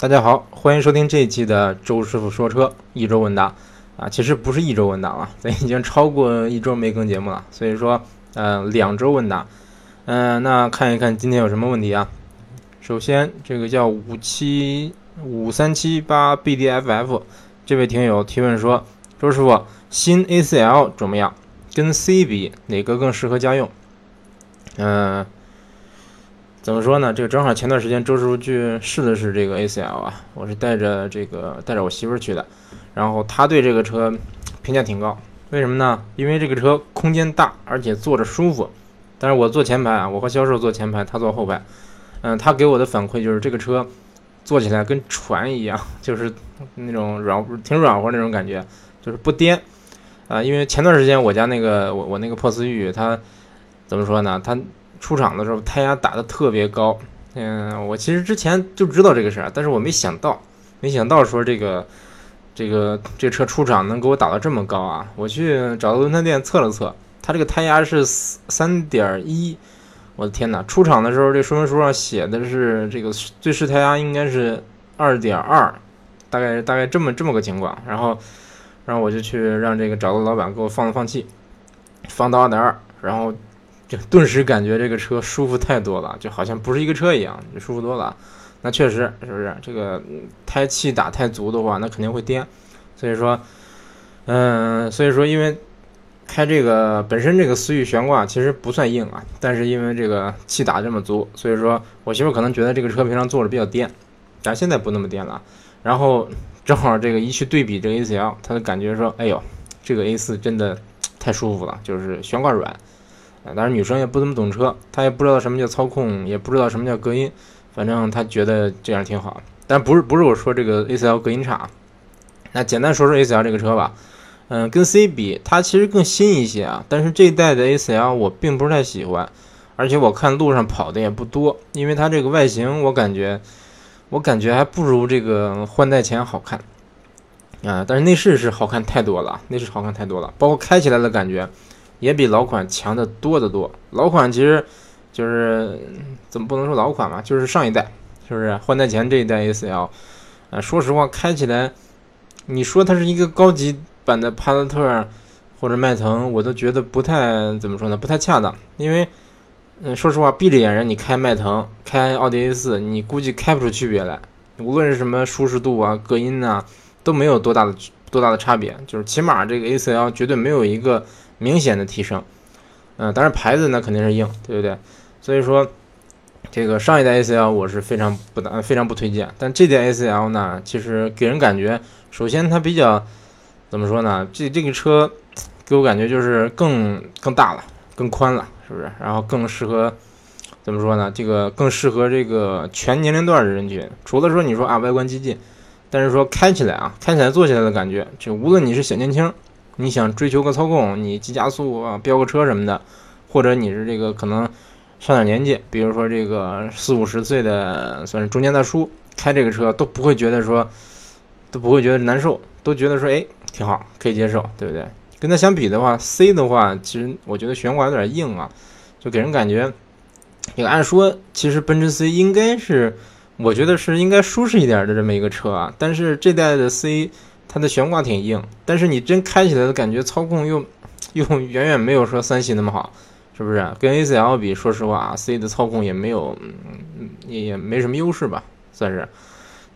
大家好，欢迎收听这一期的周师傅说车一周问答啊，其实不是一周问答了，咱 已经超过一周没更节目了，所以说呃两周问答，嗯，那看一看今天有什么问题啊？首先这个叫五七五三七八 bdff 这位听友提问说，周师傅新 ACL 怎么样？跟 C 比哪个更适合家用？嗯。怎么说呢？这个正好前段时间周师傅去试的是这个 A C L 啊，我是带着这个带着我媳妇儿去的，然后他对这个车评价挺高，为什么呢？因为这个车空间大，而且坐着舒服。但是我坐前排啊，我和销售坐前排，他坐后排。嗯，他给我的反馈就是这个车坐起来跟船一样，就是那种软挺软和那种感觉，就是不颠啊。因为前段时间我家那个我我那个破思域，它怎么说呢？它出厂的时候胎压打的特别高，嗯，我其实之前就知道这个事儿，但是我没想到，没想到说这个，这个这车出厂能给我打到这么高啊！我去找到轮胎店测了测，它这个胎压是三点一，我的天哪！出厂的时候这说明书上写的是这个最适胎压应该是二点二，大概大概这么这么个情况。然后，然后我就去让这个找到老板给我放了放气，放到二点二，然后。就顿时感觉这个车舒服太多了，就好像不是一个车一样，就舒服多了。那确实是不是这个胎气打太足的话，那肯定会颠。所以说，嗯，所以说因为开这个本身这个思域悬挂其实不算硬啊，但是因为这个气打这么足，所以说我媳妇可能觉得这个车平常坐着比较颠，但现在不那么颠了。然后正好这个一去对比这个 A4L，她的感觉说，哎呦，这个 A4 真的太舒服了，就是悬挂软。啊，当然女生也不怎么懂车，她也不知道什么叫操控，也不知道什么叫隔音，反正她觉得这样挺好。但不是不是我说这个 A4L 隔音差，那简单说说 A4L 这个车吧。嗯，跟 C 比，它其实更新一些啊。但是这一代的 A4L 我并不是太喜欢，而且我看路上跑的也不多，因为它这个外形我感觉，我感觉还不如这个换代前好看。啊，但是内饰是好看太多了，内饰好看太多了，包括开起来的感觉。也比老款强的多得多。老款其实就是怎么不能说老款嘛，就是上一代，是不是换代前这一代 A4L？啊，说实话，开起来，你说它是一个高级版的帕萨特或者迈腾，我都觉得不太怎么说呢，不太恰当。因为，嗯，说实话，闭着眼人你开迈腾、开奥迪 A4，你估计开不出区别来。无论是什么舒适度啊、隔音啊，都没有多大的多大的差别。就是起码这个 A4L 绝对没有一个。明显的提升，嗯，当然牌子那肯定是硬，对不对？所以说，这个上一代 A4L 我是非常不打，非常不推荐。但这代 A4L 呢，其实给人感觉，首先它比较怎么说呢？这这个车给我感觉就是更更大了，更宽了，是不是？然后更适合怎么说呢？这个更适合这个全年龄段的人群。除了说你说啊外观激进，但是说开起来啊，开起来坐起来的感觉，就无论你是小年轻。你想追求个操控，你急加速啊，飙个车什么的，或者你是这个可能上点年纪，比如说这个四五十岁的算是中年大叔，开这个车都不会觉得说都不会觉得难受，都觉得说哎挺好，可以接受，对不对？跟它相比的话，C 的话，其实我觉得悬挂有点硬啊，就给人感觉，你按说其实奔驰 C 应该是，我觉得是应该舒适一点的这么一个车啊，但是这代的 C。它的悬挂挺硬，但是你真开起来的感觉，操控又又远远没有说三系那么好，是不是？跟 A4L 比，说实话，C 的操控也没有，嗯也也没什么优势吧，算是。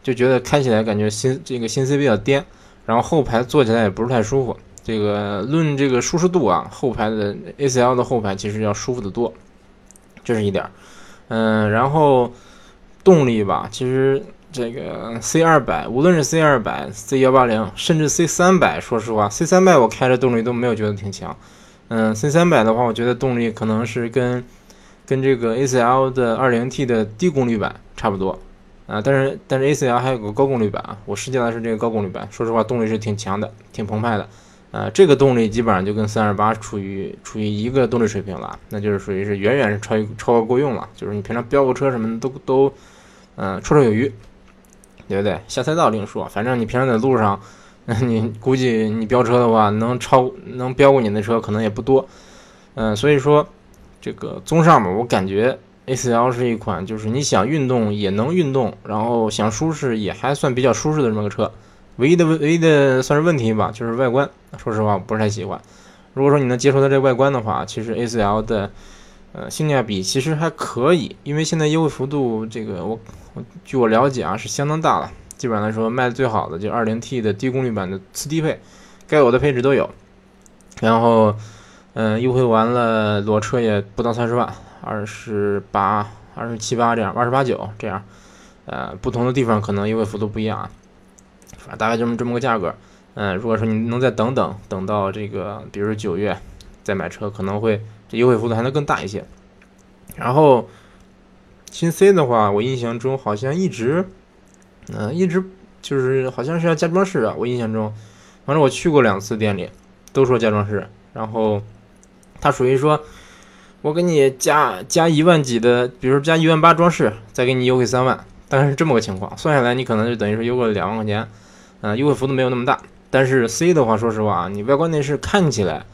就觉得开起来感觉新这个新 C 比较颠，然后后排坐起来也不是太舒服。这个论这个舒适度啊，后排的 A4L 的后排其实要舒服的多，这是一点。嗯，然后动力吧，其实。这个 C 二百，无论是 C 二百、C 幺八零，甚至 C 三百，说实话，C 三百我开着动力都没有觉得挺强。嗯，C 三百的话，我觉得动力可能是跟跟这个 A4L 的二零 T 的低功率版差不多啊。但是但是 A4L 还有个高功率版啊，我试驾的是这个高功率版，说实话，动力是挺强的，挺澎湃的。啊，这个动力基本上就跟三二八处于处于一个动力水平了，那就是属于是远远是超超过够用了，就是你平常飙个车什么的都都嗯绰绰有余。对不对？下赛道另说，反正你平常在路上，你估计你飙车的话，能超能飙过你的车可能也不多。嗯，所以说这个综上吧，我感觉 A4L 是一款就是你想运动也能运动，然后想舒适也还算比较舒适的这么个车。唯一的唯一的算是问题吧，就是外观，说实话我不是太喜欢。如果说你能接受它这外观的话，其实 A4L 的呃性价比其实还可以，因为现在优惠幅度这个我我据我了解啊是相当大了。基本上来说卖的最好的就 2.0T 的低功率版的次低配，该有的配置都有。然后嗯优惠完了裸车也不到三十万，二十八、二十七八这样，二十八九这样。呃不同的地方可能优惠幅度不一样啊，反正大概这么这么个价格。嗯，如果说你能再等等，等到这个，比如说九月再买车，可能会优惠幅度还能更大一些。然后新 C 的话，我印象中好像一直，嗯，一直就是好像是要加装饰啊。我印象中，反正我去过两次店里，都说加装饰。然后它属于说，我给你加加一万几的，比如说加一万八装饰，再给你优惠三万，大概是这么个情况。算下来，你可能就等于说优惠两万块钱，嗯，优惠幅度没有那么大。但是 C 的话，说实话啊，你外观内饰看起来、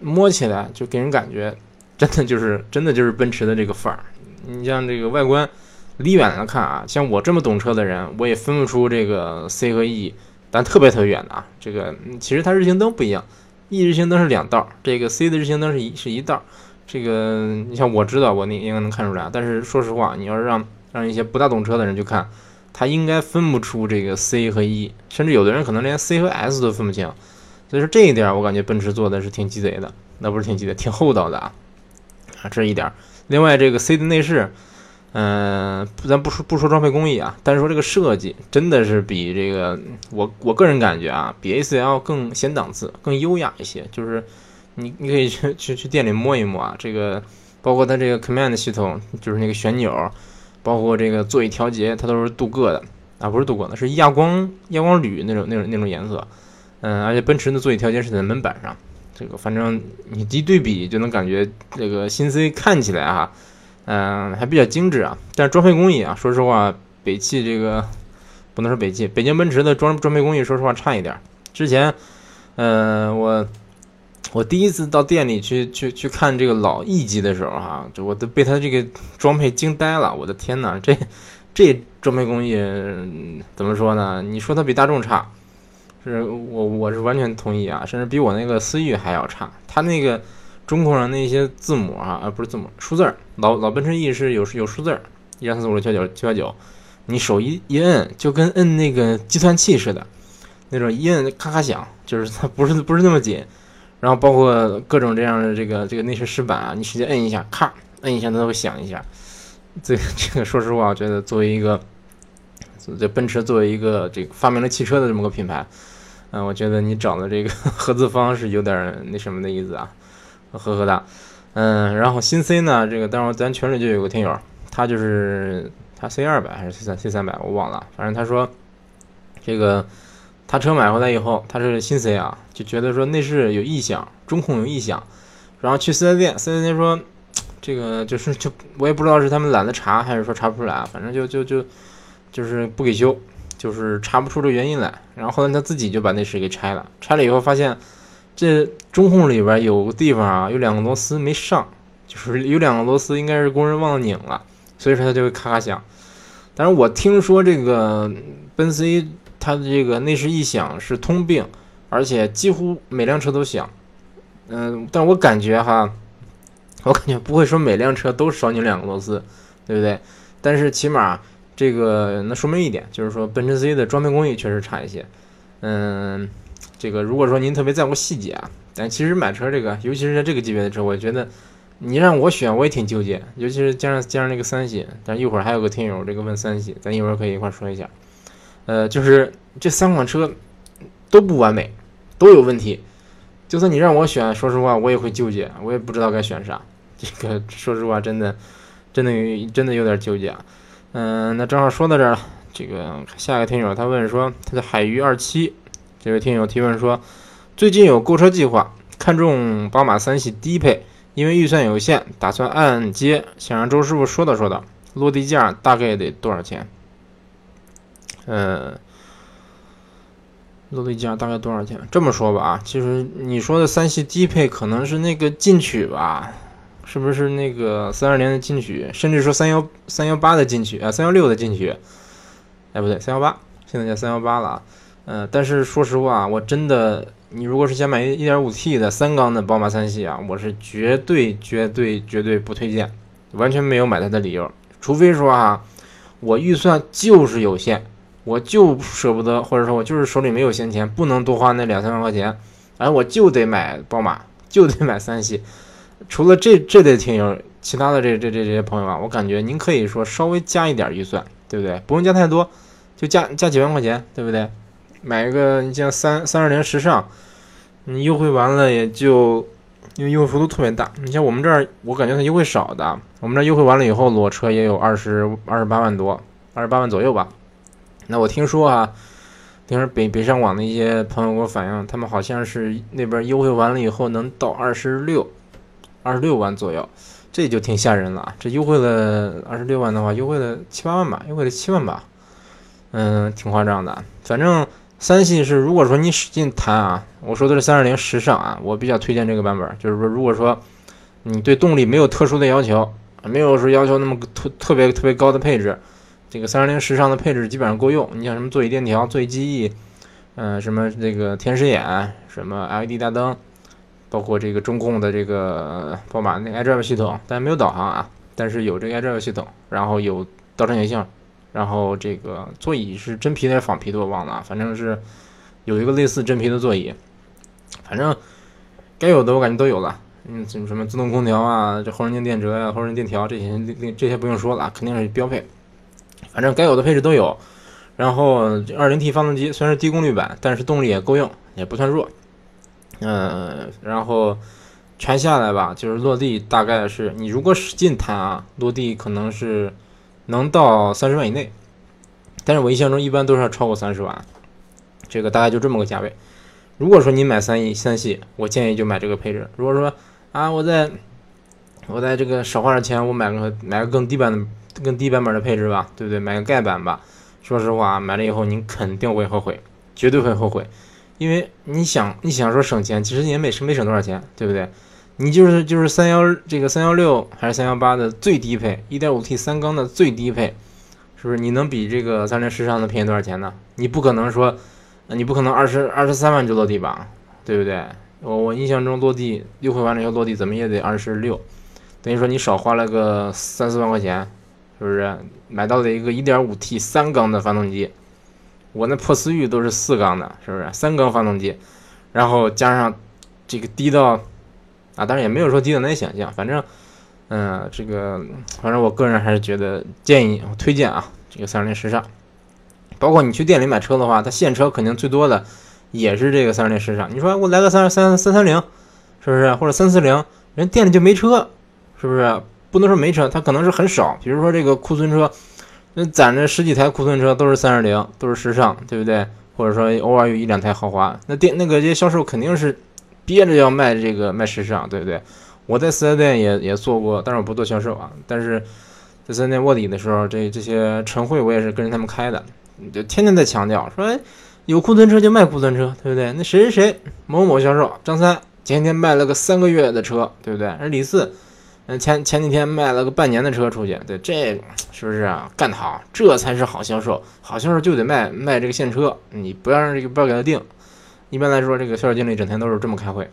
摸起来就给人感觉，真的就是真的就是奔驰的这个范儿。你像这个外观，离远了看啊，像我这么懂车的人，我也分不出这个 C 和 E，但特别特别远的啊。这个其实它日行灯不一样，E 日行灯是两道，这个 C 的日行灯是一是一道。这个你像我知道，我那应该能看出来。但是说实话，你要是让让一些不大懂车的人去看。他应该分不出这个 C 和 E，甚至有的人可能连 C 和 S 都分不清，所以说这一点我感觉奔驰做的是挺鸡贼的，那不是挺鸡贼，挺厚道的啊，啊这一点。另外这个 C 的内饰，嗯，咱不说不说装配工艺啊，但是说这个设计真的是比这个我我个人感觉啊，比 A4L 更显档次，更优雅一些。就是你你可以去去去店里摸一摸啊，这个包括它这个 Command 系统，就是那个旋钮。包括这个座椅调节，它都是镀铬的啊，不是镀铬的，是亚光亚光铝那种那种那种颜色。嗯，而且奔驰的座椅调节是在门板上，这个反正你一对比就能感觉这个新 C 看起来哈，嗯，还比较精致啊。但是装配工艺啊，说实话，北汽这个不能说北汽，北京奔驰的装装配工艺，说实话差一点。之前，嗯，我。我第一次到店里去去去看这个老 E 级的时候，哈，就我都被他这个装配惊呆了。我的天哪，这这装配工艺怎么说呢？你说它比大众差，是我我是完全同意啊，甚至比我那个思域还要差。它那个中控上那些字母啊，啊不是字母，数字儿，老老奔驰 E 是有有数字儿，一二三四五六七八九七八九，你手一一摁，就跟摁那个计算器似的，那种一摁咔咔响，就是它不是不是那么紧。然后包括各种这样的这个这个内饰饰板啊，你直接摁一下，咔，摁一下它都会响一下。这这个说实话，我觉得作为一个这奔驰作为一个这个发明了汽车的这么个品牌，嗯，我觉得你找的这个 合资方是有点那什么的意思啊，呵呵哒。嗯，然后新 C 呢，这个当时咱群里就有个听友，他就是他 C 二百还是 C 三 C 三百，我忘了，反正他说这个。他车买回来以后，他是新 C 啊，就觉得说内饰有异响，中控有异响，然后去四 S 店，四 S 店说这个就是就我也不知道是他们懒得查，还是说查不出来，反正就就就就是不给修，就是查不出这原因来。然后后来他自己就把内饰给拆了，拆了以后发现这中控里边有个地方啊，有两个螺丝没上，就是有两个螺丝应该是工人忘了拧了，所以说它就会咔咔响。但是我听说这个奔 C。它的这个内饰异响是通病，而且几乎每辆车都响。嗯，但我感觉哈，我感觉不会说每辆车都少拧两个螺丝，对不对？但是起码这个那说明一点，就是说奔驰 C 的装配工艺确实差一些。嗯，这个如果说您特别在乎细节啊，但其实买车这个，尤其是在这个级别的车，我觉得你让我选，我也挺纠结。尤其是加上加上那个三系，但一会儿还有个听友这个问三系，咱一会儿可以一块说一下。呃，就是这三款车都不完美，都有问题。就算你让我选，说实话，我也会纠结，我也不知道该选啥。这个说实话，真的，真的，真的有点纠结啊。嗯，那正好说到这儿了。这个下一个听友他问说，他的海鱼二七，这位听友提问说，最近有购车计划，看中宝马三系低配，因为预算有限，打算按揭，想让周师傅说道说道，落地价大概得多少钱？呃，落地价大概多少钱？这么说吧啊，其实你说的三系低配可能是那个进取吧，是不是那个三二零的进取，甚至说三幺三幺八的进取啊，三幺六的进取，哎不对，三幺八，现在叫三幺八了啊。嗯，但是说实话，我真的，你如果是想买一点五 T 的三缸的宝马三系啊，我是绝对绝对绝对不推荐，完全没有买它的理由。除非说啊，我预算就是有限，我就舍不得，或者说我就是手里没有闲钱，不能多花那两三万块钱，哎，我就得买宝马，就得买三系。除了这这类听友，其他的这这这这些朋友啊，我感觉您可以说稍微加一点预算，对不对？不用加太多，就加加几万块钱，对不对？买一个你像三三二零时尚，你优惠完了也就，因为优惠幅度特别大。你像我们这儿，我感觉它优惠少的，我们这优惠完了以后裸车也有二十二十八万多，二十八万左右吧。那我听说啊，听说北北上广的一些朋友给我反映，他们好像是那边优惠完了以后能到二十六，二十六万左右，这就挺吓人了。这优惠了二十六万的话，优惠了七八万吧，优惠了七万吧，嗯，挺夸张的，反正。三系是，如果说你使劲谈啊，我说的是三二零时尚啊，我比较推荐这个版本。就是说，如果说你对动力没有特殊的要求，没有说要求那么特特别特别高的配置，这个三二零时尚的配置基本上够用。你像什么座椅电调、座椅记忆，嗯，什么这个天使眼，什么 LED 大灯，包括这个中控的这个宝马那 iDrive 系统，但是没有导航啊，但是有这个 iDrive 系统，然后有倒车影像。然后这个座椅是真皮还是仿皮的我忘了，反正是有一个类似真皮的座椅，反正该有的我感觉都有了。嗯，什么自动空调啊，这后视镜电折呀，后视镜电调这些，这些不用说了，肯定是标配。反正该有的配置都有。然后二零 T 发动机虽然是低功率版，但是动力也够用，也不算弱。嗯，然后全下来吧，就是落地大概是你如果使劲弹啊，落地可能是。能到三十万以内，但是我印象中一般都是要超过三十万，这个大概就这么个价位。如果说你买三一三系，我建议就买这个配置。如果说啊，我在我在这个少花点钱，我买个买个更低版的更低版本的配置吧，对不对？买个盖版吧。说实话，买了以后您肯定会后悔，绝对会后悔，因为你想你想说省钱，其实也没省没省多少钱，对不对？你就是就是三幺这个三幺六还是三幺八的最低配，一点五 T 三缸的最低配，是不是？你能比这个三菱时尚的便宜多少钱呢？你不可能说，你不可能二十二十三万就落地吧，对不对？我我印象中落地优惠完了以后落地怎么也得二十六，等于说你少花了个三四万块钱，是不是？买到了一个一点五 T 三缸的发动机，我那破思域都是四缸的，是不是？三缸发动机，然后加上这个低到。啊，当然也没有说低到难以想象，反正，嗯，这个，反正我个人还是觉得建议我推荐啊，这个三二零时尚，包括你去店里买车的话，它现车肯定最多的也是这个三二零时尚。你说我来个三三三三零，是不是？或者三四零，人店里就没车，是不是？不能说没车，它可能是很少。比如说这个库存车，那攒着十几台库存车都是三二零，都是时尚，对不对？或者说偶尔有一两台豪华，那店那个这些销售肯定是。憋着要卖这个卖时尚，对不对？我在四 S 店也也做过，但是我不做销售啊。但是在四 S 店卧底的时候，这这些晨会我也是跟着他们开的，就天天在强调说，有库存车就卖库存车，对不对？那谁谁谁某某销售张三前天卖了个三个月的车，对不对？而李四，嗯前前几天卖了个半年的车出去，对，这是不是啊？干得好，这才是好销售。好销售就得卖卖这个现车，你不要让这个不要给他定。一般来说，这个销售经理整天都是这么开会。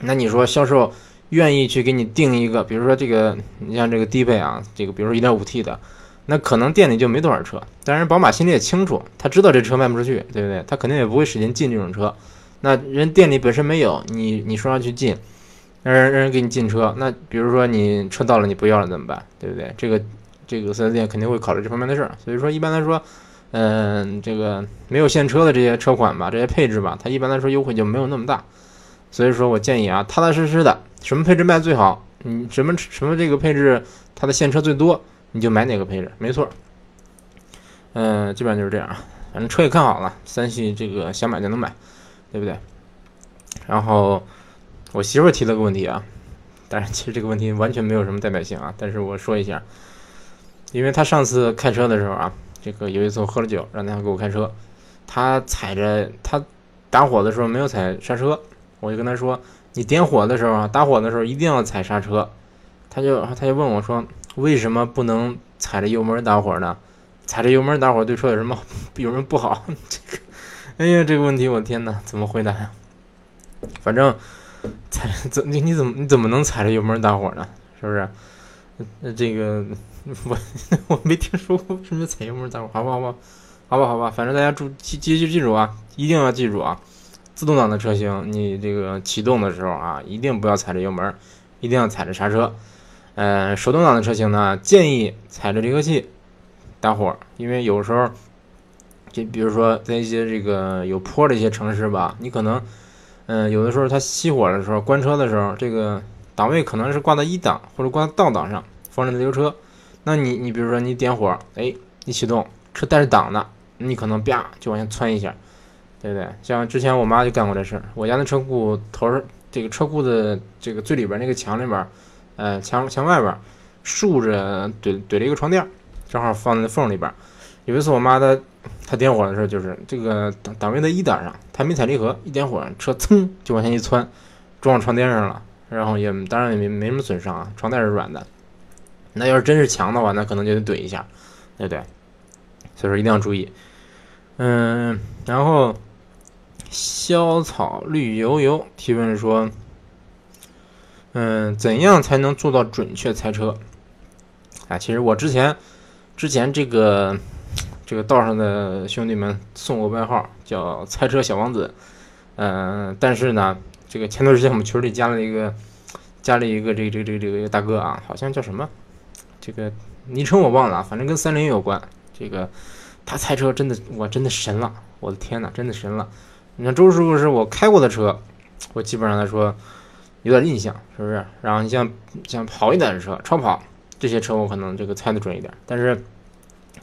那你说销售愿意去给你定一个，比如说这个，你像这个低配啊，这个比如说一点五 T 的，那可能店里就没多少车。当然，宝马心里也清楚，他知道这车卖不出去，对不对？他肯定也不会使劲进这种车。那人店里本身没有，你你说要去进，让人让人给你进车，那比如说你车到了你不要了怎么办？对不对？这个这个四 S 店肯定会考虑这方面的事儿。所以说，一般来说。嗯，这个没有现车的这些车款吧，这些配置吧，它一般来说优惠就没有那么大，所以说我建议啊，踏踏实实的，什么配置卖最好，你什么什么这个配置它的现车最多，你就买哪个配置，没错。嗯，基本上就是这样啊，反正车也看好了，三系这个想买就能买，对不对？然后我媳妇提了个问题啊，但是其实这个问题完全没有什么代表性啊，但是我说一下，因为她上次开车的时候啊。这个有一次我喝了酒，让他给我开车，他踩着他打火的时候没有踩刹车，我就跟他说，你点火的时候啊，打火的时候一定要踩刹车，他就他就问我说，为什么不能踩着油门打火呢？踩着油门打火对车有什么有什么不好？这个，哎呀，这个问题我天哪，怎么回答呀？反正踩 怎你你怎么你怎么能踩着油门打火呢？是不是？那这个我 我没听说过什么踩油门打火，好吧好吧好吧好吧，反正大家注记记记记住啊，一定要记住啊！自动挡的车型，你这个启动的时候啊，一定不要踩着油门，一定要踩着刹车。呃，手动挡的车型呢，建议踩着离合器。打火，因为有时候，就比如说在一些这个有坡的一些城市吧，你可能，嗯，有的时候它熄火的时候，关车的时候，这个档位可能是挂在一档或者挂在倒档上，放着的油车，那你你比如说你点火，哎，你启动车带着档的，你可能啪就往下窜一下，对不对？像之前我妈就干过这事儿，我家的车库头儿，这个车库的这个最里边那个墙里边，呃，墙墙外边竖着怼怼了一个床垫。正好放在缝里边。有一次，我妈她她点火的时候，就是这个档档位的一档上，她没踩离合，一点火，车噌就往前一窜，撞床垫上了。然后也当然也没没什么损伤啊，床垫是软的。那要是真是强的话，那可能就得怼一下，对不对？所以说一定要注意。嗯，然后小草绿油油提问说，嗯，怎样才能做到准确猜车？啊，其实我之前。之前这个这个道上的兄弟们送我外号叫“猜车小王子”，嗯，但是呢，这个前段时间我们群里加了一个加了一个这个这个这个这个大哥啊，好像叫什么，这个昵称我忘了，反正跟三菱有关。这个他猜车真的，我真的神了，我的天呐，真的神了！你看周师傅是我开过的车，我基本上来说有点印象，是不是？然后你像像跑一点的车，超跑。这些车我可能这个猜的准一点，但是，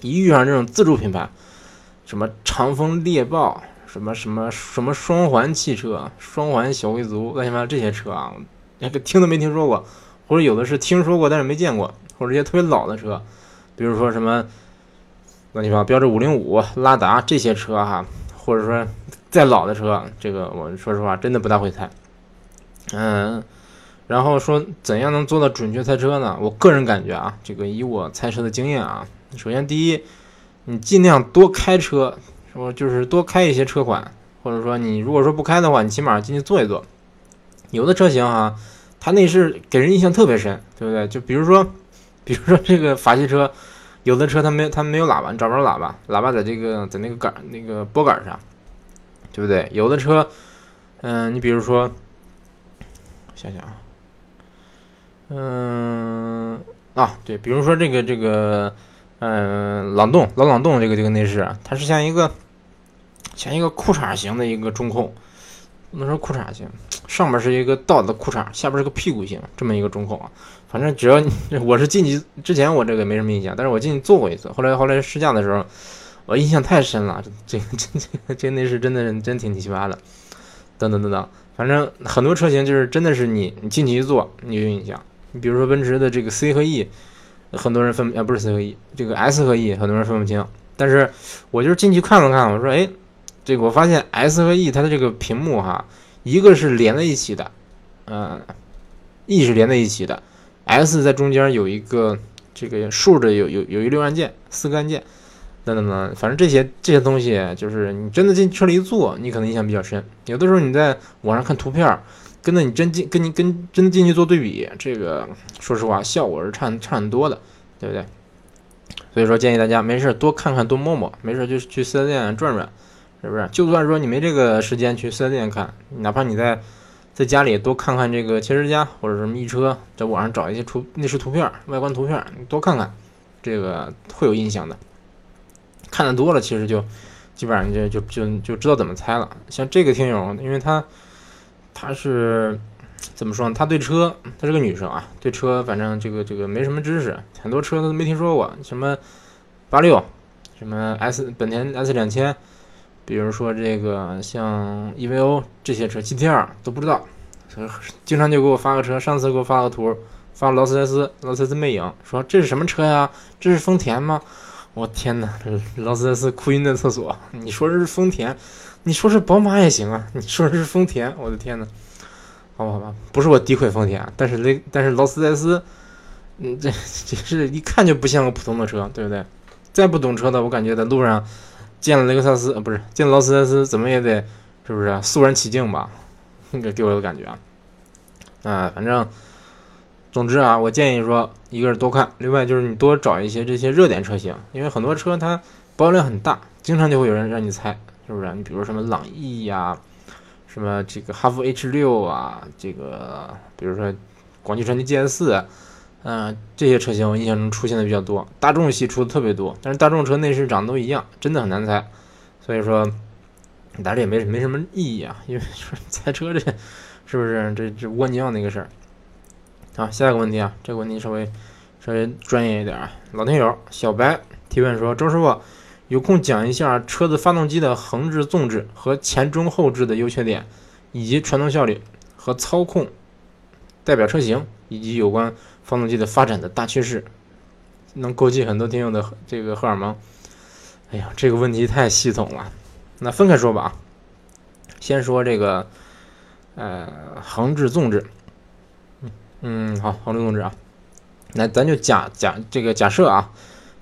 一遇上这种自主品牌，什么长风猎豹，什么什么什么双环汽车、双环小贵族，乱七八糟这些车啊，连个听都没听说过，或者有的是听说过但是没见过，或者一些特别老的车，比如说什么乱七八糟标致五零五、拉达这些车哈，或者说再老的车，这个我说实话真的不大会猜，嗯。然后说怎样能做到准确猜车呢？我个人感觉啊，这个以我猜车的经验啊，首先第一，你尽量多开车，说就是多开一些车款，或者说你如果说不开的话，你起码进去坐一坐。有的车型啊，它内饰给人印象特别深，对不对？就比如说，比如说这个法系车，有的车它没它没有喇叭，你找不着喇叭，喇叭在这个在那个杆那个拨杆上，对不对？有的车，嗯，你比如说，想想啊。嗯啊，对，比如说这个这个，嗯，朗动老朗动这个这个内饰，它是像一个像一个裤衩型的一个中控，不能说裤衩型，上面是一个倒的裤衩，下边是个屁股型，这么一个中控啊。反正只要 我是进去之前我这个没什么印象，但是我进去坐过一次，后来后来试驾的时候，我印象太深了，这 这这这内饰真的是真挺奇葩的，等等等等，反正很多车型就是真的是你你进去一坐你有印象。你比如说奔驰的这个 C 和 E，很多人分啊不是 C 和 E，这个 S 和 E 很多人分不清。但是我就是进去看了看，我说哎，这个我发现 S 和 E 它的这个屏幕哈，一个是连在一起的，嗯，E 是连在一起的，S 在中间有一个这个竖着有有有一溜按键四个按键，等等等，反正这些这些东西就是你真的进车里一坐，你可能印象比较深。有的时候你在网上看图片。跟着你真进，跟你跟真进去做对比，这个说实话效果是差差很多的，对不对？所以说建议大家没事多看看多摸摸，没事就去四 S 店转转，是不是？就算说你没这个时间去四 S 店看，哪怕你在在家里多看看这个汽车之家或者什么易车，在网上找一些图内饰图片、外观图片，你多看看，这个会有印象的。看的多了，其实就基本上就就就就知道怎么猜了。像这个听友，因为他。她是怎么说呢？她对车，她是个女生啊，对车反正这个这个没什么知识，很多车都没听说过，什么八六，什么 S 本田 S 两千，比如说这个像 EVO 这些车，GTR 都不知道，所以经常就给我发个车，上次给我发个图，发劳斯莱斯，劳斯莱斯魅影，说这是什么车呀？这是丰田吗？我天哪，劳斯莱斯哭晕在厕所，你说这是丰田？你说是宝马也行啊，你说是丰田，我的天呐，好吧好吧，不是我诋毁丰田，但是雷但是劳斯莱斯，嗯，这这是一看就不像个普通的车，对不对？再不懂车的，我感觉在路上见了雷克萨斯，呃，不是见了劳斯莱斯，怎么也得是不是肃然起敬吧？那个给我的感觉啊，啊，反正总之啊，我建议说，一个是多看，另外就是你多找一些这些热点车型，因为很多车它保有量很大，经常就会有人让你猜，是不是？你比如什么朗逸呀，什么这个哈弗 H 六啊，这个比如说广汽传祺 GS 四。嗯，这些车型我印象中出现的比较多，大众系出的特别多，但是大众车内饰长得都一样，真的很难猜，所以说，但是也没没什么意义啊，因为说 猜车这，是不是这这蜗牛的一个事儿？好，下一个问题啊，这个问题稍微稍微专业一点啊，老听友小白提问说，周师傅有空讲一下车子发动机的横置、纵置和前中后置的优缺点，以及传动效率和操控代表车型以及有关。发动机的发展的大趋势，能勾起很多听友的这个荷尔蒙。哎呀，这个问题太系统了，那分开说吧啊。先说这个，呃，横置、纵置。嗯嗯，好，横置、纵置啊。那咱就假假这个假设啊，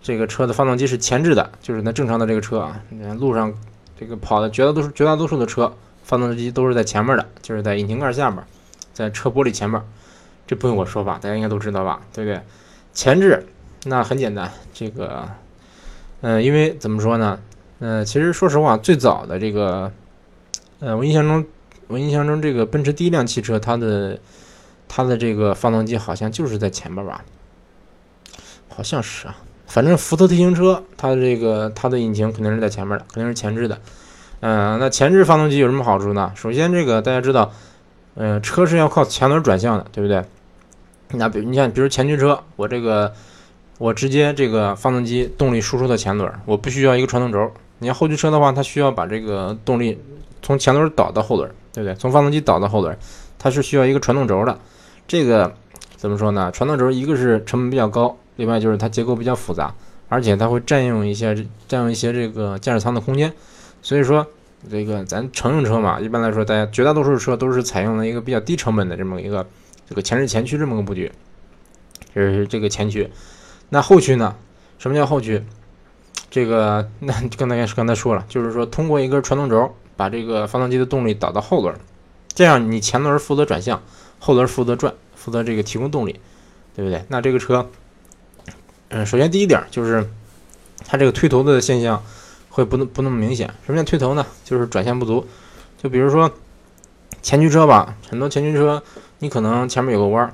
这个车的发动机是前置的，就是那正常的这个车啊，路上这个跑的绝大多数绝大多数的车，发动机都是在前面的，就是在引擎盖下面，在车玻璃前面。这不用我说吧，大家应该都知道吧，对不对？前置那很简单，这个，呃，因为怎么说呢？呃，其实说实话，最早的这个，呃，我印象中，我印象中这个奔驰第一辆汽车，它的它的这个发动机好像就是在前面吧？好像是啊，反正福特 T 型车，它的这个它的引擎肯定是在前面的，肯定是前置的。嗯，那前置发动机有什么好处呢？首先，这个大家知道，嗯，车是要靠前轮转向的，对不对？那比如你像，比如前驱车，我这个我直接这个发动机动力输出到前轮，我不需要一个传动轴。你要后驱车的话，它需要把这个动力从前轮导到后轮，对不对？从发动机导到后轮，它是需要一个传动轴的。这个怎么说呢？传动轴一个是成本比较高，另外就是它结构比较复杂，而且它会占用一些占用一些这个驾驶舱的空间。所以说，这个咱乘用车嘛，一般来说，大家绝大多数车都是采用了一个比较低成本的这么一个。这个前置前驱这么个布局，这是这个前驱。那后驱呢？什么叫后驱？这个那刚才刚才说了，就是说通过一根传动轴把这个发动机的动力导到后轮，这样你前轮负责转向，后轮负责转，负责这个提供动力，对不对？那这个车，嗯，首先第一点就是它这个推头的现象会不那不那么明显。什么叫推头呢？就是转向不足。就比如说前驱车吧，很多前驱车。你可能前面有个弯儿，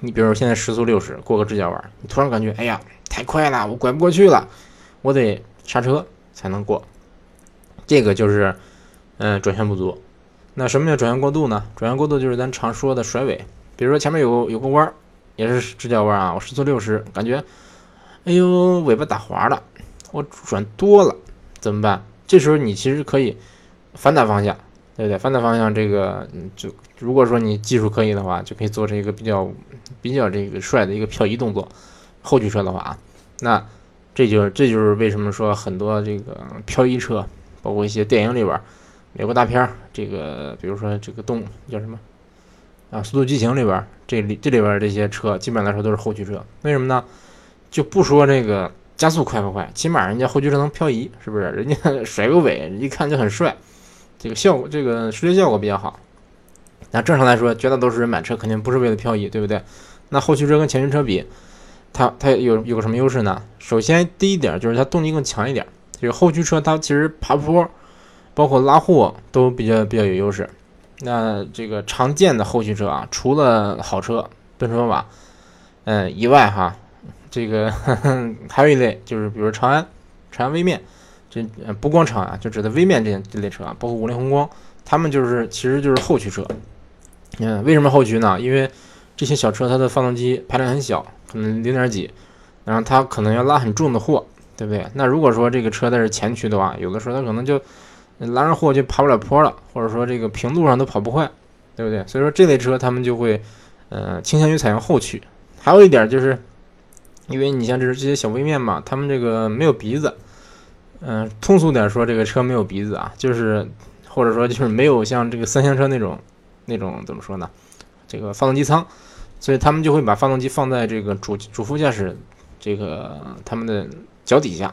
你比如现在时速六十过个直角弯，你突然感觉哎呀太快了，我拐不过去了，我得刹车才能过。这个就是嗯转向不足。那什么叫转向过度呢？转向过度就是咱常说的甩尾。比如说前面有有个弯儿，也是直角弯啊，我时速六十，感觉哎呦尾巴打滑了，我转多了怎么办？这时候你其实可以反打方向。对不对？反打方向这个，就如果说你技术可以的话，就可以做成一个比较比较这个帅的一个漂移动作。后驱车的话啊，那这就这就是为什么说很多这个漂移车，包括一些电影里边，美国大片儿，这个比如说这个动叫什么啊，《速度激情》里边，这里这里边这些车基本来说都是后驱车。为什么呢？就不说这个加速快不快，起码人家后驱车能漂移，是不是？人家 甩个尾，一看就很帅。这个效果，这个视觉效果比较好。那正常来说，绝大多数人买车肯定不是为了漂移，对不对？那后驱车跟前驱车比，它它有有个什么优势呢？首先第一点就是它动力更强一点。这个后驱车它其实爬坡，包括拉货都比较比较有优势。那这个常见的后驱车啊，除了好车奔驰宝马，嗯以外哈，这个 还有一类就是比如长安，长安微面。这不光长啊，就指的微面这这类车啊，包括五菱宏光，他们就是其实就是后驱车。嗯，为什么后驱呢？因为这些小车它的发动机排量很小，可能零点几，然后它可能要拉很重的货，对不对？那如果说这个车它是前驱的话，有的时候它可能就拉上货就爬不了坡了，或者说这个平路上都跑不快，对不对？所以说这类车他们就会呃倾向于采用后驱。还有一点就是，因为你像这是这些小微面嘛，他们这个没有鼻子。嗯，通俗点说，这个车没有鼻子啊，就是或者说就是没有像这个三厢车那种那种怎么说呢？这个发动机舱，所以他们就会把发动机放在这个主主副驾驶这个他们的脚底下，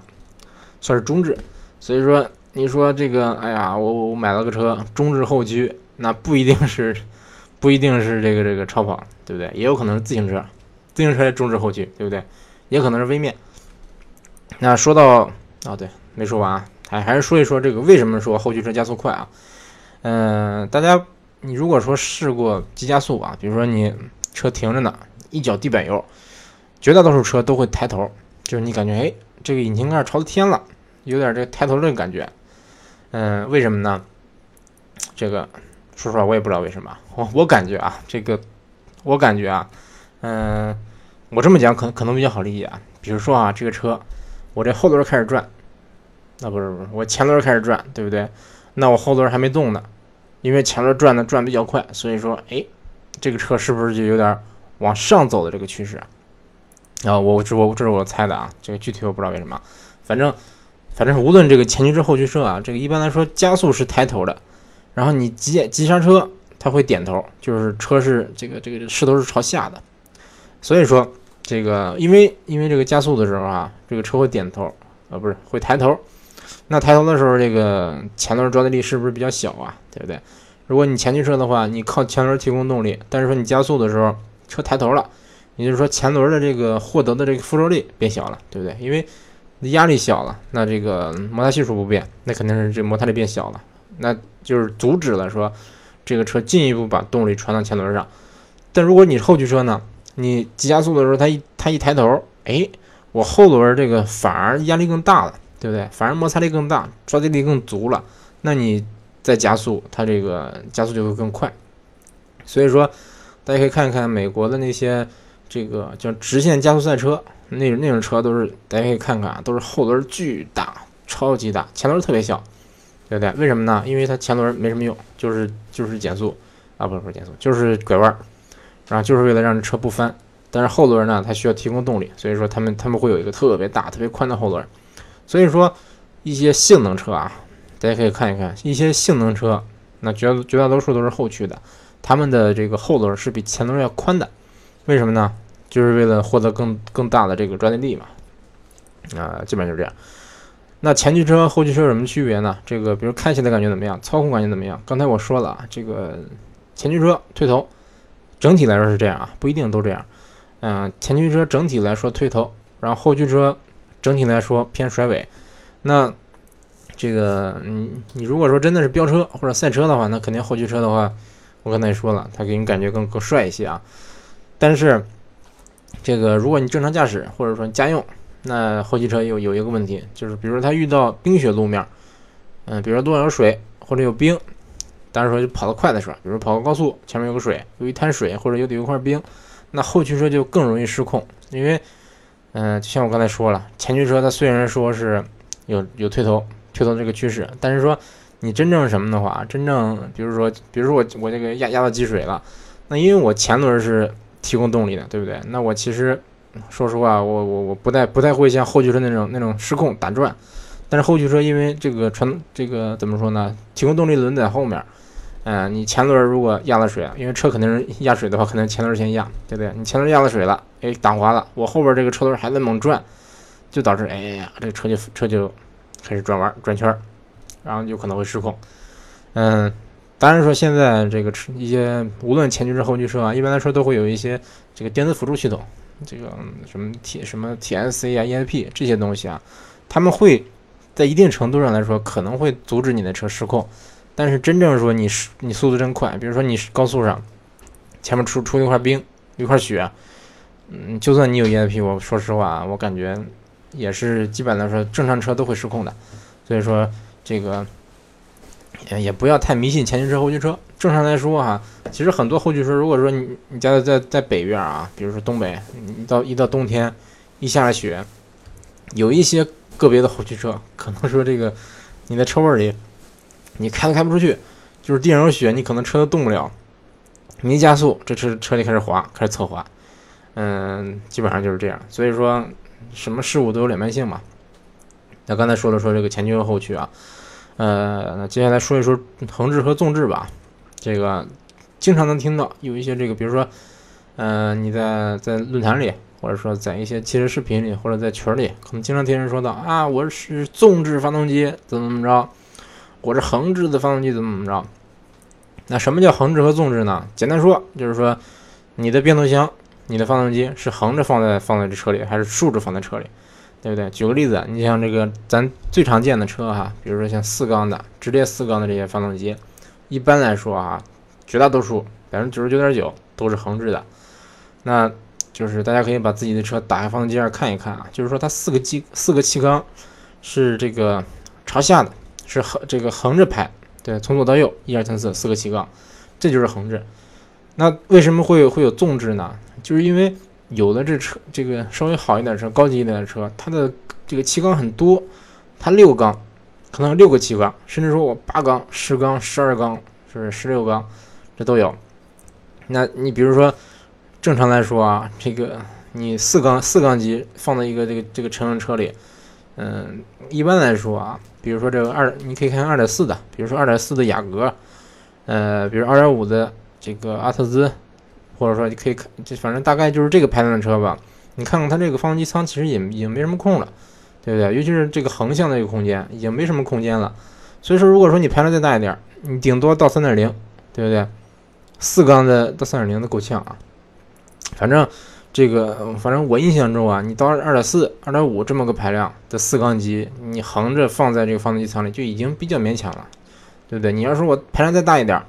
算是中置。所以说，你说这个，哎呀，我我买了个车中置后驱，那不一定是不一定是这个这个超跑，对不对？也有可能是自行车，自行车中置后驱，对不对？也可能是微面。那说到啊，对，没说完，还还是说一说这个为什么说后驱车加速快啊？嗯，大家，你如果说试过急加速啊，比如说你车停着呢，一脚地板油，绝大多数车都会抬头，就是你感觉哎，这个引擎盖朝天了，有点这抬头这个感觉。嗯，为什么呢？这个说实话我也不知道为什么，我我感觉啊，这个我感觉啊，嗯，我这么讲可可能比较好理解啊。比如说啊，这个车。我这后轮开始转，那不是不是，我前轮开始转，对不对？那我后轮还没动呢，因为前轮转的转比较快，所以说，哎，这个车是不是就有点往上走的这个趋势啊？啊，我这我这是我猜的啊，这个具体我不知道为什么，反正反正无论这个前驱车后驱车啊，这个一般来说加速是抬头的，然后你急急刹车它会点头，就是车是这个这个势头是朝下的，所以说。这个，因为因为这个加速的时候啊，这个车会点头，啊不是会抬头，那抬头的时候，这个前轮抓地力是不是比较小啊？对不对？如果你前驱车的话，你靠前轮提供动力，但是说你加速的时候，车抬头了，也就是说前轮的这个获得的这个附着力变小了，对不对？因为压力小了，那这个摩擦系数不变，那肯定是这摩擦力变小了，那就是阻止了说这个车进一步把动力传到前轮上。但如果你是后驱车呢？你急加速的时候，它一它一抬头，哎，我后轮这个反而压力更大了，对不对？反而摩擦力更大，抓地力更足了。那你再加速，它这个加速就会更快。所以说，大家可以看一看美国的那些这个叫直线加速赛车，那那种车都是大家可以看看啊，都是后轮巨大，超级大，前轮特别小，对不对？为什么呢？因为它前轮没什么用，就是就是减速啊，不是不是减速，就是拐弯。然后就是为了让这车不翻，但是后轮呢，它需要提供动力，所以说他们他们会有一个特别大、特别宽的后轮。所以说一些性能车啊，大家可以看一看，一些性能车，那绝绝大多数都是后驱的，他们的这个后轮是比前轮要宽的。为什么呢？就是为了获得更更大的这个抓地力嘛。啊，基本就是这样。那前驱车、后驱车有什么区别呢？这个比如开起来感觉怎么样？操控感觉怎么样？刚才我说了啊，这个前驱车推头。整体来说是这样啊，不一定都这样。嗯，前驱车整体来说推头，然后后驱车整体来说偏甩尾。那这个，你你如果说真的是飙车或者赛车的话，那肯定后驱车的话，我刚才也说了，它给你感觉更更帅一些啊。但是这个，如果你正常驾驶或者说家用，那后驱车有有一个问题，就是比如说它遇到冰雪路面，嗯，比如说路上有水或者有冰。当然说就跑得快的时候，比如跑个高速，前面有个水，有一滩水或者有有一块冰，那后驱车就更容易失控，因为，嗯，就像我刚才说了，前驱车它虽然说是有有推头推头这个趋势，但是说你真正什么的话，真正比如说，比如说我我这个压压到积水了，那因为我前轮是提供动力的，对不对？那我其实说实话，我我我不太不太会像后驱车那种那种失控打转，但是后驱车因为这个传这个怎么说呢？提供动力轮在后面。嗯，你前轮如果压了水，因为车肯定是压水的话，可能前轮先压，对不对？你前轮压了水了，哎，打滑了，我后边这个车轮还在猛转，就导致哎呀，这个车就车就开始转弯转圈，然后就可能会失控。嗯，当然说现在这个车一些无论前驱车后驱车啊，一般来说都会有一些这个电子辅助系统，这个什么 T 什么 TSC 啊 ESP 这些东西啊，他们会在一定程度上来说可能会阻止你的车失控。但是真正说你是你速度真快，比如说你高速上前面出出一块冰一块雪，嗯，就算你有 ESP，我说实话啊，我感觉也是基本来说正常车都会失控的。所以说这个也不要太迷信前驱车后驱车。正常来说哈，其实很多后驱车，如果说你你家在在北边啊，比如说东北，你到一到冬天一下雪，有一些个别的后驱车可能说这个你在车位里。你开都开不出去，就是地上有雪，你可能车都动不了。你一加速，这车车就开始滑，开始侧滑。嗯，基本上就是这样。所以说，什么事物都有两面性嘛。那刚才说了说这个前驱和后驱啊，呃，那接下来说一说横置和纵置吧。这个经常能听到有一些这个，比如说，呃，你在在论坛里，或者说在一些汽车视频里，或者在群里，可能经常听人说到啊，我是纵置发动机怎么怎么着，我是横置的发动机怎么怎么着。那什么叫横置和纵置呢？简单说就是说，你的变速箱、你的发动机是横着放在放在这车里，还是竖着放在车里，对不对？举个例子，你像这个咱最常见的车哈，比如说像四缸的、直列四缸的这些发动机，一般来说啊，绝大多数百分之九十九点九都是横置的。那就是大家可以把自己的车打开发动机盖看一看啊，就是说它四个气四个气缸是这个朝下的，是横这个横着排。对，从左到右，一二三四，四个气缸，这就是横置。那为什么会会有纵置呢？就是因为有的这车，这个稍微好一点车，高级一点的车，它的这个气缸很多，它六缸，可能六个气缸，甚至说我八缸、十缸、十二缸，是不是十六缸，这都有。那你比如说，正常来说啊，这个你四缸四缸机放在一个这个这个乘用车里。嗯，一般来说啊，比如说这个二，你可以看二点四的，比如说二点四的雅阁，呃，比如二点五的这个阿特兹，或者说你可以看，这反正大概就是这个排量的车吧。你看看它这个发动机舱，其实也已经没什么空了，对不对？尤其是这个横向的这个空间，已经没什么空间了。所以说，如果说你排量再大一点，你顶多到三点零，对不对？四缸的到三点零的够呛啊，反正。这个反正我印象中啊，你到二点四、二点五这么个排量的四缸机，你横着放在这个发动机舱里就已经比较勉强了，对不对？你要说我排量再大一点，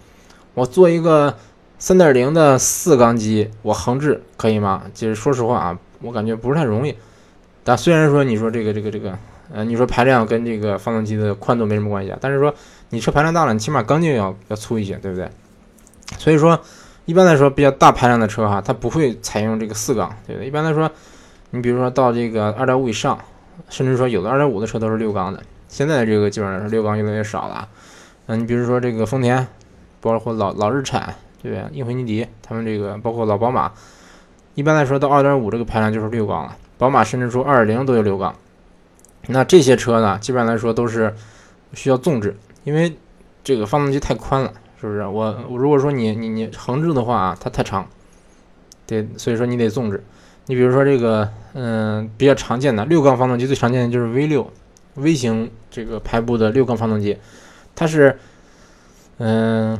我做一个三点零的四缸机，我横置可以吗？其实说实话啊，我感觉不是太容易。但虽然说你说这个这个这个，呃，你说排量跟这个发动机的宽度没什么关系啊，但是说你车排量大了，你起码缸径要要粗一些，对不对？所以说。一般来说，比较大排量的车哈，它不会采用这个四缸，对不对。一般来说，你比如说到这个二点五以上，甚至说有的二点五的车都是六缸的。现在这个基本上是六缸越来越少了。嗯，你比如说这个丰田，包括老老日产，对不对？英菲尼迪，他们这个包括老宝马，一般来说到二点五这个排量就是六缸了。宝马甚至说二点零都有六缸。那这些车呢，基本上来说都是需要纵置，因为这个发动机太宽了。是不是我我如果说你你你横置的话啊，它太长，对，所以说你得纵置。你比如说这个，嗯，比较常见的六缸发动机最常见的就是 V 六 V 型这个排布的六缸发动机，它是嗯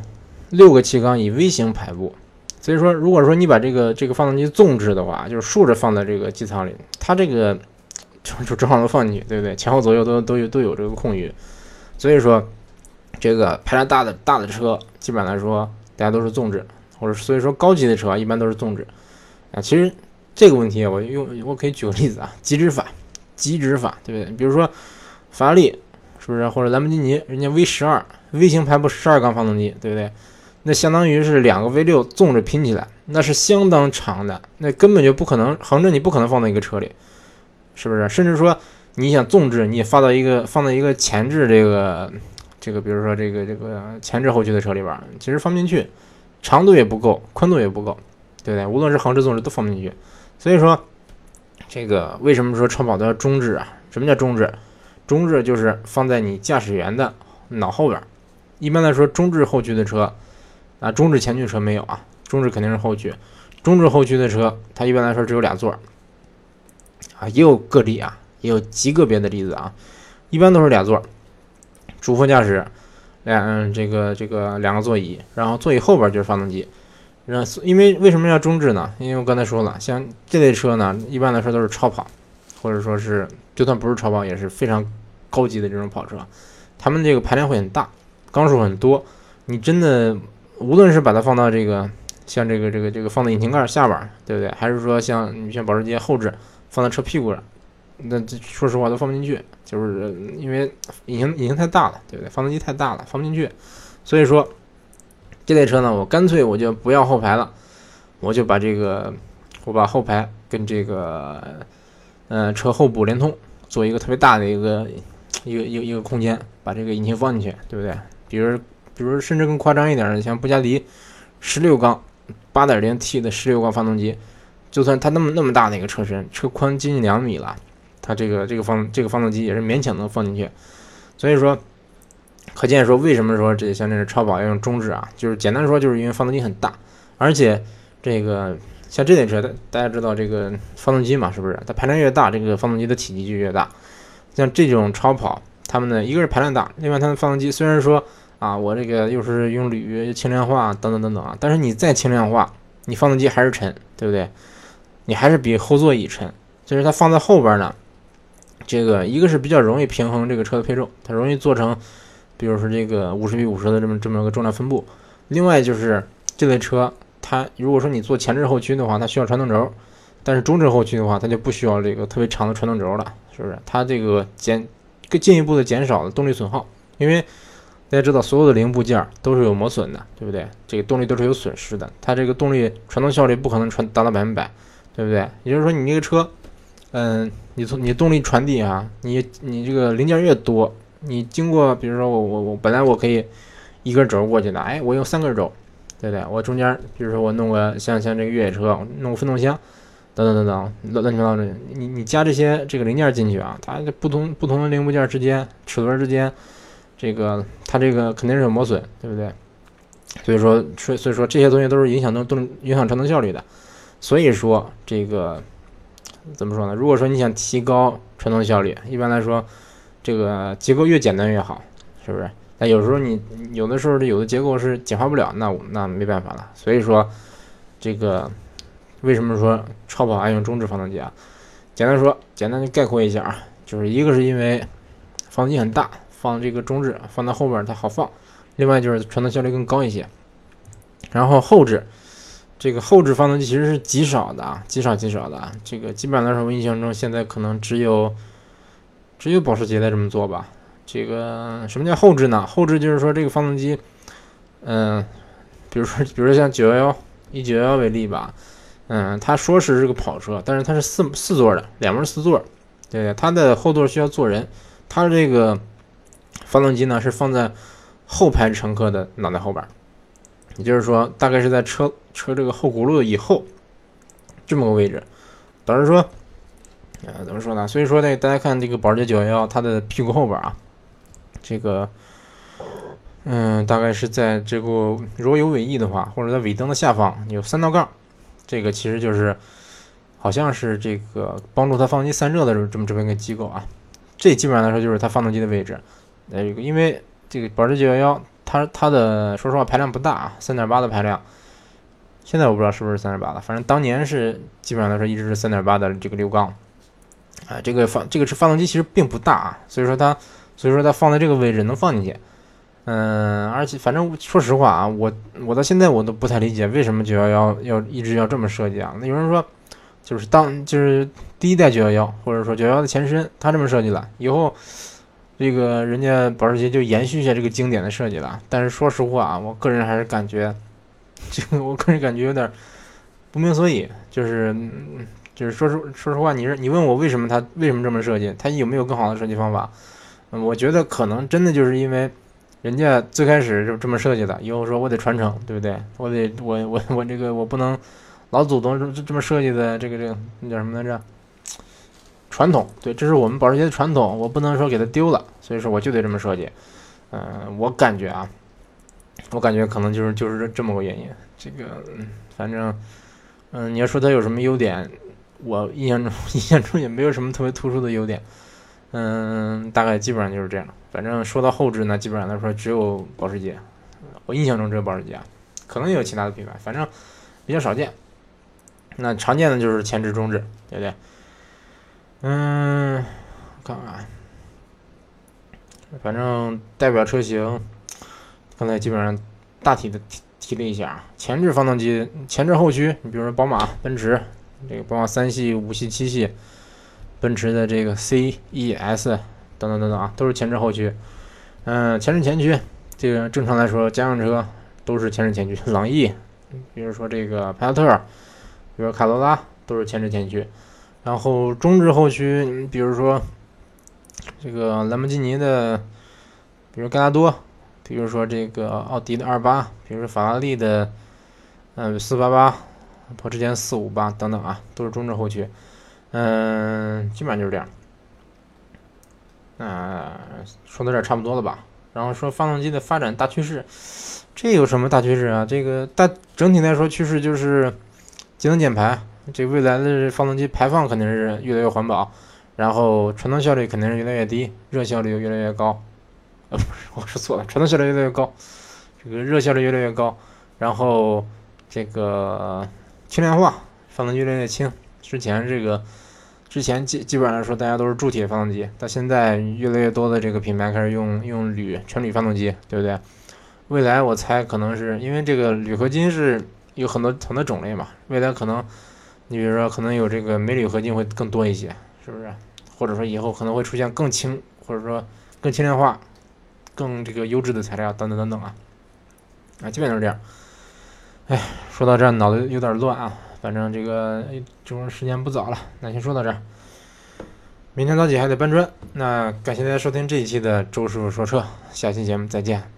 六个气缸以 V 型排布。所以说，如果说你把这个这个发动机纵置的话，就是竖着放在这个机舱里，它这个 就就正好能放进去，对不对？前后左右都都有都有这个空余，所以说。这个排量大的大的车，基本来说大家都是纵置，或者所以说高级的车一般都是纵置啊。其实这个问题我用我可以举个例子啊，极值法，极值法，对不对？比如说法拉利是不是，或者兰博基尼，人家 V 十二 V 型排布十二缸发动机，对不对？那相当于是两个 V 六纵着拼起来，那是相当长的，那根本就不可能横着，你不可能放在一个车里，是不是？甚至说你想纵置，你也放到一个放到一个前置这个。这个比如说这个这个前置后驱的车里边，其实放不进去，长度也不够，宽度也不够，对不对？无论是横置纵置都放不进去。所以说，这个为什么说超跑都要中置啊？什么叫中置？中置就是放在你驾驶员的脑后边。一般来说，中置后驱的车啊，中置前驱车没有啊，中置肯定是后驱。中置后驱的车，它一般来说只有俩座啊，也有个例啊，也有极个别的例子啊，一般都是俩座。主副驾驶，两这个这个两个座椅，然后座椅后边就是发动机。然后因为为什么要中置呢？因为我刚才说了，像这类车呢，一般来说都是超跑，或者说是就算不是超跑，也是非常高级的这种跑车。他们这个排量会很大，缸数很多。你真的无论是把它放到这个像这个这个这个放在引擎盖下边，对不对？还是说像你像保时捷后置放在车屁股上？那这说实话都放不进去，就是因为引擎引擎太大了，对不对？发动机太大了，放不进去。所以说这类车呢，我干脆我就不要后排了，我就把这个我把后排跟这个呃车后部连通，做一个特别大的一个一个一个一个空间，把这个引擎放进去，对不对？比如比如甚至更夸张一点的，像布加迪十六缸八点零 T 的十六缸发动机，就算它那么那么大的一个车身，车宽接近两米了。它这个这个放这个发动机也是勉强能放进去，所以说，可见说为什么说这像这是超跑要用中置啊？就是简单说，就是因为发动机很大，而且这个像这类车，大大家知道这个发动机嘛，是不是？它排量越大，这个发动机的体积就越大。像这种超跑，它们呢，一个是排量大，另外它的发动机虽然说啊，我这个又是用铝轻量化等等等等啊，但是你再轻量化，你发动机还是沉，对不对？你还是比后座椅沉，就是它放在后边呢，这个一个是比较容易平衡这个车的配重，它容易做成，比如说这个五十比五十的这么这么个重量分布。另外就是这类车，它如果说你做前置后驱的话，它需要传动轴，但是中置后驱的话，它就不需要这个特别长的传动轴了。是不是？它这个减更进一步的减少了动力损耗，因为大家知道所有的零部件都是有磨损的，对不对？这个动力都是有损失的，它这个动力传动效率不可能传达到百分百，对不对？也就是说，你这个车，嗯，你从你动力传递啊，你你这个零件越多，你经过，比如说我我我本来我可以一根轴过去的，哎，我用三根轴，对不对？我中间，比如说我弄个像像这个越野车，弄个分动箱。等等等等，乱乱七八糟的，你你加这些这个零件进去啊，它不同不同的零部件之间、齿轮之间，这个它这个肯定是有磨损，对不对？所以说，所所以说这些东西都是影响动动影响传动效率的。所以说这个怎么说呢？如果说你想提高传动效率，一般来说，这个结构越简单越好，是不是？但有时候你有的时候有的结构是简化不了，那那没办法了。所以说这个。为什么说超跑爱用中置发动机啊？简单说，简单的概括一下啊，就是一个是因为发动机很大，放这个中置放在后边它好放；另外就是传动效率更高一些。然后后置，这个后置发动机其实是极少的啊，极少极少的啊。这个基本上来说，我印象中现在可能只有只有保时捷在这么做吧。这个什么叫后置呢？后置就是说这个发动机，嗯，比如说比如说像九幺幺，以九幺幺为例吧。嗯，他说是这个跑车，但是它是四四座的，两门四座，对它的后座需要坐人，它这个发动机呢是放在后排乘客的脑袋后边，也就是说大概是在车车这个后轱辘以后这么个位置。导致说，呃，怎么说呢？所以说呢，大家看这个保时捷911，它的屁股后边啊，这个，嗯，大概是在这个如果有尾翼的话，或者在尾灯的下方有三道杠。这个其实就是，好像是这个帮助它发动机散热的这么这么一个机构啊。这基本上来说就是它发动机的位置。呃，因为这个保时捷911，它它的说实话排量不大啊，三点八的排量。现在我不知道是不是三点八的，反正当年是基本上来说一直是三点八的这个六缸。啊，这个发这个是发动机其实并不大啊，所以说它所以说它放在这个位置能放进去。嗯，而且反正说实话啊，我我到现在我都不太理解为什么九幺幺要一直要这么设计啊？那有人说，就是当就是第一代九幺幺，或者说九幺幺的前身，他这么设计了，以后这个人家保时捷就延续一下这个经典的设计了。但是说实话啊，我个人还是感觉，这个 我个人感觉有点不明所以，就是就是说实说实话，你是你问我为什么他为什么这么设计，他有没有更好的设计方法？我觉得可能真的就是因为。人家最开始就这么设计的，以后说我得传承，对不对？我得我我我这个我不能老祖宗这这么设计的，这个这个那叫什么来着？传统，对，这是我们保时捷的传统，我不能说给它丢了，所以说我就得这么设计。嗯，我感觉啊，我感觉可能就是就是这这么个原因。这个反正嗯，你要说它有什么优点，我印象中 印象中也没有什么特别突出的优点。嗯，大概基本上就是这样。反正说到后置呢，基本上来说只有保时捷，我印象中只有保时捷啊，可能也有其他的品牌，反正比较少见。那常见的就是前置、中置，对不对？嗯，看看，反正代表车型，刚才基本上大体的提提了一下。前置发动机、前置后驱，你比如说宝马、奔驰，这个宝马三系、五系、七系。奔驰的这个 C、E、S 等等等等啊，都是前置后驱。嗯，前置前驱，这个正常来说，家用车都是前置前驱。朗逸，比如说这个帕萨特，比如说卡罗拉，都是前置前驱。然后中置后驱，你比如说这个兰博基尼的，比如盖拉多，比如说这个奥迪的二八，比如说法拉利的嗯四八八，包括之前四五八等等啊，都是中置后驱。嗯，基本上就是这样。那说到这儿差不多了吧？然后说发动机的发展大趋势，这有什么大趋势啊？这个大整体来说趋势就是，节能减排，这未来的发动机排放肯定是越来越环保，然后传动效率肯定是越来越低，热效率越来越高。呃，不是，我说错了，传动效率越来越高，这个热效率越来越高，然后这个轻量化，发动机越来越轻。之前这个。之前基基本上来说，大家都是铸铁发动机，到现在越来越多的这个品牌开始用用铝全铝发动机，对不对？未来我猜可能是因为这个铝合金是有很多很多种类嘛，未来可能你比如说可能有这个镁铝合金会更多一些，是不是？或者说以后可能会出现更轻，或者说更轻量化、更这个优质的材料等等等等啊，啊，基本都是这样。哎，说到这儿脑子有点乱啊。反正这个这会时间不早了，那先说到这儿。明天早起还得搬砖。那感谢大家收听这一期的周师傅说车，下期节目再见。